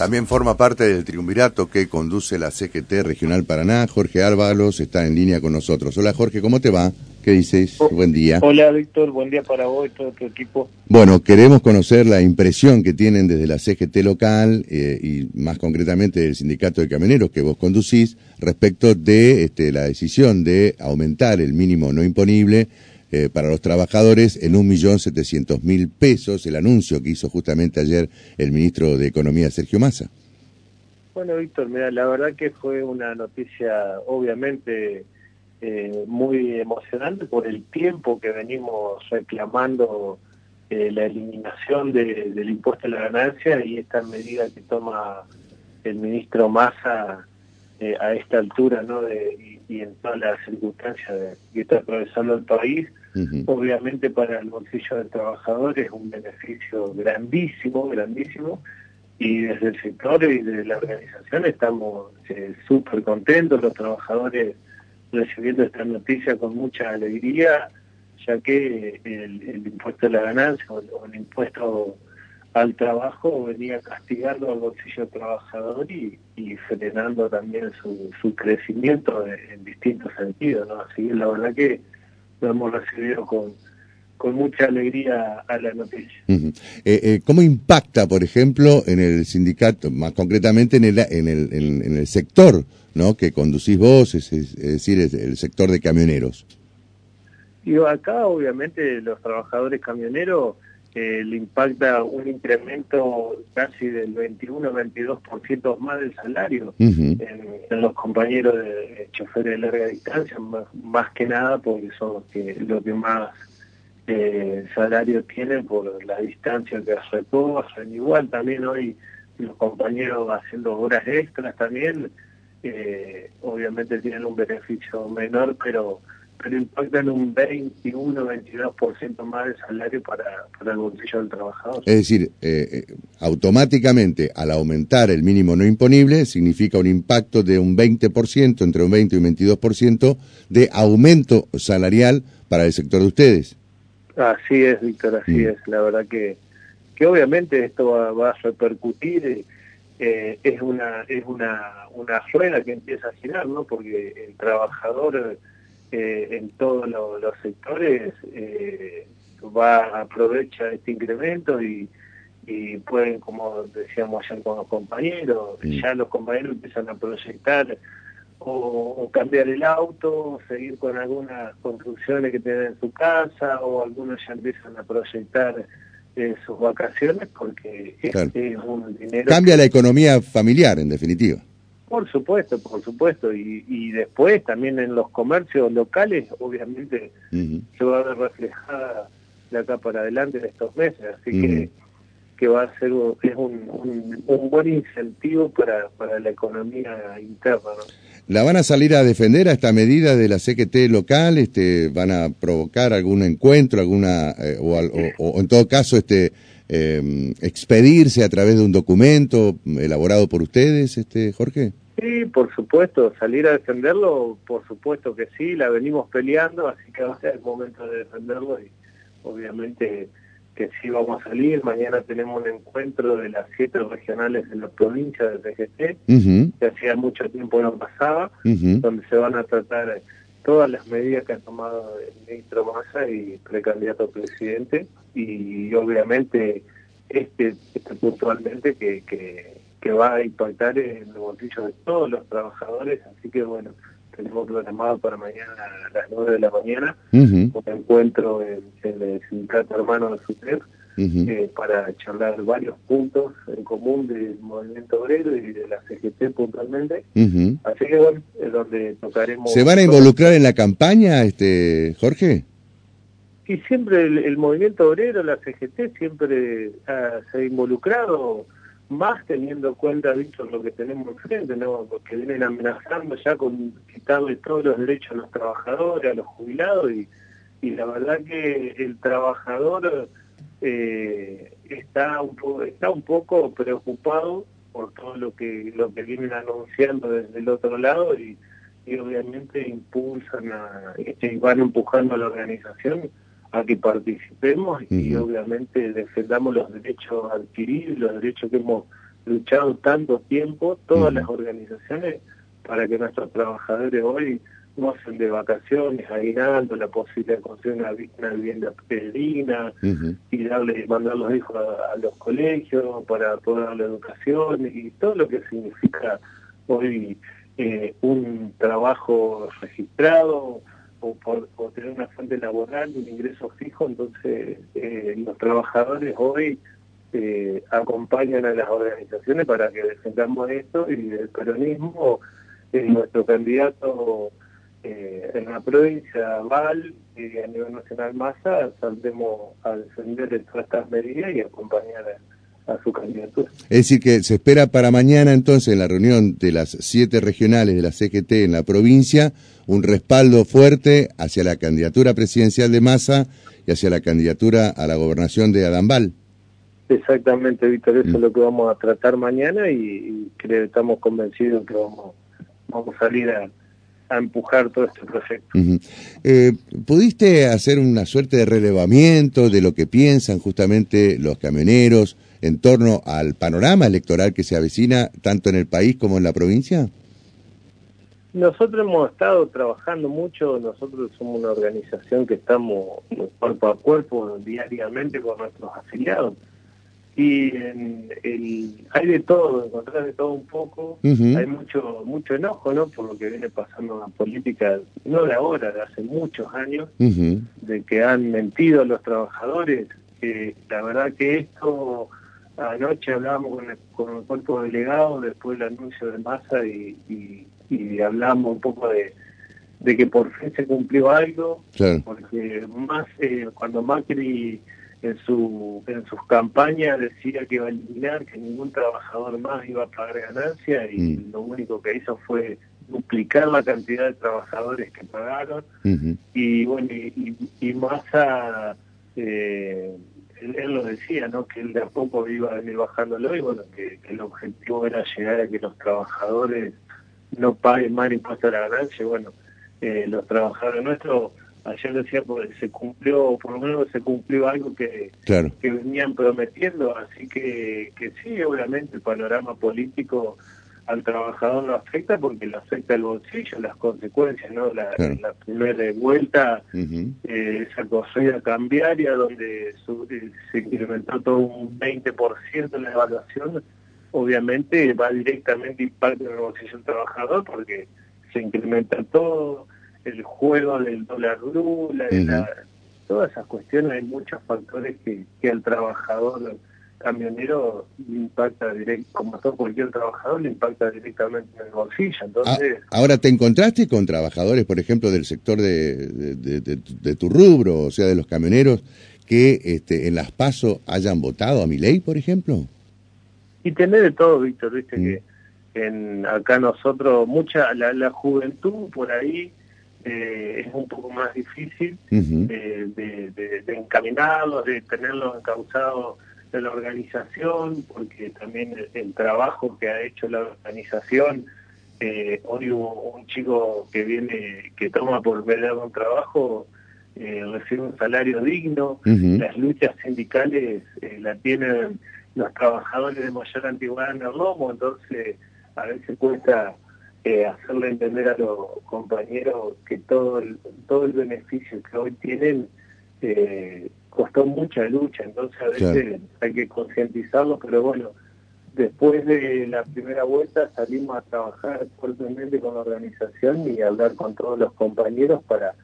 También forma parte del triunvirato que conduce la CGT Regional Paraná. Jorge Álvaros está en línea con nosotros. Hola Jorge, ¿cómo te va? ¿Qué dices? Oh, buen día. Hola Víctor, buen día para vos y todo tu equipo. Bueno, queremos conocer la impresión que tienen desde la CGT local eh, y más concretamente del sindicato de camioneros que vos conducís respecto de este, la decisión de aumentar el mínimo no imponible eh, para los trabajadores en un millón setecientos mil pesos, el anuncio que hizo justamente ayer el ministro de Economía, Sergio Massa. Bueno, Víctor, mira, la verdad que fue una noticia obviamente eh, muy emocionante por el tiempo que venimos reclamando eh, la eliminación del impuesto a la ganancia y esta medida que toma el ministro Massa a esta altura ¿no? de, y, en todas las circunstancias de, que está atravesando el país, Obviamente para el bolsillo del trabajador es un beneficio grandísimo, grandísimo, y desde el sector y desde la organización estamos eh, súper contentos, los trabajadores recibiendo esta noticia con mucha alegría, ya que el, impuesto a la ganancia o, el impuesto al trabajo venía castigando al bolsillo trabajador y, frenando también su, su crecimiento en, distintos sentidos, ¿no? Así que la verdad que lo hemos recibido con, con mucha alegría a la noticia. Eh, eh, ¿Cómo impacta, por ejemplo, en el sindicato, más concretamente en el, en el, en, el sector ¿no? que conducís vos, es, decir, el sector de camioneros? Y acá, obviamente, los trabajadores camioneros eh, le impacta un incremento casi del 21-22% más del salario en, los compañeros de, choferes de larga distancia, más, que nada porque son los que, los que más eh, salario tienen por la distancia que recorren. Igual también hoy los compañeros haciendo horas extras también, eh, obviamente tienen un beneficio menor, pero pero impactan un 21, 22% más de salario para, para el bolsillo del trabajador. Es decir, eh, eh, automáticamente al aumentar el mínimo no imponible significa un impacto de un 20%, entre un 20 y un 22% de aumento salarial para el sector de ustedes. Así es, Víctor, así mm. es. La verdad que, que obviamente esto va, a repercutir. Eh, es una es una, una rueda que empieza a girar, ¿no? Porque el trabajador eh, en todos los sectores eh, va aprovecha este incremento y, y pueden, como decíamos ayer con los compañeros, ya los compañeros empiezan a proyectar o, cambiar el auto, seguir con algunas construcciones que tienen en su casa, o algunos ya empiezan a proyectar eh, sus vacaciones porque es, un dinero... Cambia la economía familiar, en definitiva. Por supuesto, por supuesto. Y, y después también en los comercios locales, obviamente, se va a ver reflejada de acá para adelante en estos meses. Así que, que va a ser es un, un, buen incentivo para, para la economía interna. ¿La van a salir a defender a esta medida de la CQT local? Este, ¿Van a provocar algún encuentro, alguna eh, o, o, en todo caso este eh, expedirse a través de un documento elaborado por ustedes, este Jorge? Sí, por supuesto, salir a defenderlo, por supuesto que sí, la venimos peleando, así que va a ser el momento de defenderlo y obviamente que sí vamos a salir. Mañana tenemos un encuentro de las siete regionales de la provincia de PGT, que hacía mucho tiempo no pasaba, donde se van a tratar todas las medidas que ha tomado el ministro Massa y precandidato a presidente y obviamente este, este puntualmente que, que que va a impactar en los bolsillos de todos los trabajadores, así que bueno, tenemos programado para mañana a las 9 de la mañana un encuentro en, el sindicato hermano de SUTEP eh, para charlar varios puntos en común del movimiento obrero y de la CGT puntualmente. Así que bueno, es donde tocaremos... ¿Se van a involucrar en la campaña, este Jorge? Y siempre el, movimiento obrero, la CGT, siempre se ha involucrado más teniendo en cuenta, dicho lo que tenemos enfrente, ¿no? porque vienen amenazando ya con quitarle todos los derechos a los trabajadores, a los jubilados, y, y la verdad que el trabajador eh, está, un poco, está un poco preocupado por todo lo que, lo que vienen anunciando desde el otro lado y, y obviamente impulsan a, y van empujando a la organización a que participemos y obviamente defendamos los derechos adquiridos, los derechos que hemos luchado tanto tiempo, todas las organizaciones, para que nuestros trabajadores hoy de vacaciones, aguinaldo, la posibilidad de construir una, vivienda peregrina y darle, mandar los hijos a, los colegios para poder darle educación y todo lo que significa hoy eh, un trabajo registrado o, por, tener una fuente laboral, un ingreso fijo, entonces eh, los trabajadores hoy eh, acompañan a las organizaciones para que defendamos esto y el peronismo, nuestro candidato eh, en la provincia Val y a nivel nacional Massa saldremos a defender todas estas medidas y acompañar a, su candidatura. Es decir, que se espera para mañana entonces en la reunión de las siete regionales de la CGT en la provincia un respaldo fuerte hacia la candidatura presidencial de Massa y hacia la candidatura a la gobernación de Adambal. Exactamente, Víctor, eso es mm. lo que vamos a tratar mañana y, creo que estamos convencidos que vamos, vamos a salir a, a empujar todo este proyecto. Eh, ¿Pudiste hacer una suerte de relevamiento de lo que piensan justamente los camioneros en torno al panorama electoral que se avecina tanto en el país como en la provincia? Nosotros hemos estado trabajando mucho, nosotros somos una organización que estamos cuerpo a cuerpo diariamente con nuestros afiliados el, hay de todo, encontrar de todo un poco, hay mucho mucho enojo ¿no? por lo que viene pasando en la política, no de ahora, de hace muchos años, de que han mentido a los trabajadores. la verdad que esto, anoche hablábamos con el, con el cuerpo delegado después del anuncio de masa y, y, hablamos un poco de, de que por fin se cumplió algo, porque más eh, cuando Macri en, su, en sus campañas decía que iba a eliminar, que ningún trabajador más iba a pagar ganancia y mm. lo único que hizo fue duplicar la cantidad de trabajadores que pagaron y bueno, y, y, Massa, eh, él, lo decía, ¿no? que él de a poco iba a venir bajándolo y bueno, que, el objetivo era llegar a que los trabajadores no paguen más impuestos a la ganancia y bueno, eh, los trabajadores nuestros ayer decía porque se cumplió, por lo menos se cumplió algo que, que venían prometiendo, así que, que sí, obviamente el panorama político al trabajador lo afecta porque le afecta el bolsillo, las consecuencias, ¿no? La, primera vuelta, eh, esa corrida cambiaria donde eh, se incrementó todo un 20% en la evaluación, obviamente va directamente impacto en el bolsillo del trabajador porque se incrementa todo, el juego del dólar blue, todas esas cuestiones, hay muchos factores que, que al trabajador camionero le impacta directo, como a todo cualquier trabajador, le impacta directamente en el bolsillo. Entonces, ah, Ahora, ¿te encontraste con trabajadores, por ejemplo, del sector de, de, tu rubro, o sea, de los camioneros, que este, en las PASO hayan votado a mi ley, por ejemplo? Y tener de todo, Víctor, viste mm. que en, acá nosotros, mucha, la, la juventud por ahí eh, es un poco más difícil de, de, de, encaminarlos, de tenerlos encausados de la organización, porque también el, trabajo que ha hecho la organización, eh, hoy hubo un chico que viene, que toma por ver un trabajo, eh, recibe un salario digno, las luchas sindicales eh, la tienen los trabajadores de mayor antigüedad en el lomo, entonces a veces cuesta eh, hacerle entender a los compañeros que todo el, todo el beneficio que hoy tienen eh, costó mucha lucha, entonces a veces hay que concientizarlos, pero bueno, después de la primera vuelta salimos a trabajar fuertemente con la organización y hablar con todos los compañeros para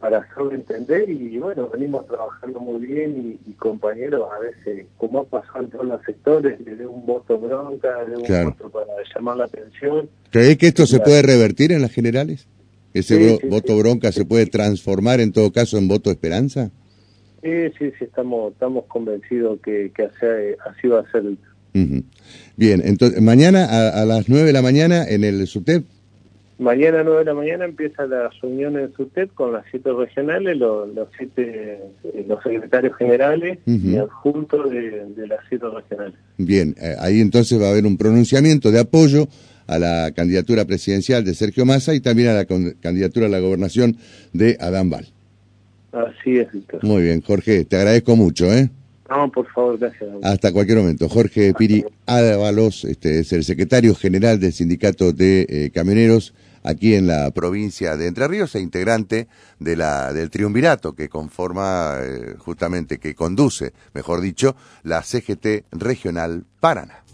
para hacerlo entender y bueno, venimos trabajando muy bien y, compañeros a veces, como ha pasado en todos los sectores, le de un voto bronca, le de un voto para llamar la atención. ¿Crees que esto se puede revertir en las generales? ¿Ese voto bronca se puede transformar en todo caso en voto esperanza? Sí, sí, sí, estamos, estamos convencidos que, que así, va a ser. Bien, entonces mañana a, a, las 9 de la mañana en el SUTEP Mañana a 9 de la mañana empieza la reunión en SUTEP con las siete regionales, los, siete, eh, los secretarios generales y adjuntos de, las siete regionales. Bien, eh, ahí entonces va a haber un pronunciamiento de apoyo a la candidatura presidencial de Sergio Massa y también a la candidatura a la gobernación de Adán Val. Así es, Víctor. Muy bien, Jorge, te agradezco mucho, ¿eh? No, por favor, gracias. Hasta cualquier momento. Jorge Piri Ábalos este, es el secretario general del Sindicato de eh, Camioneros aquí en la provincia de Entre Ríos e integrante de la, del triunvirato que conforma eh, justamente, que conduce, mejor dicho, la CGT Regional Paraná.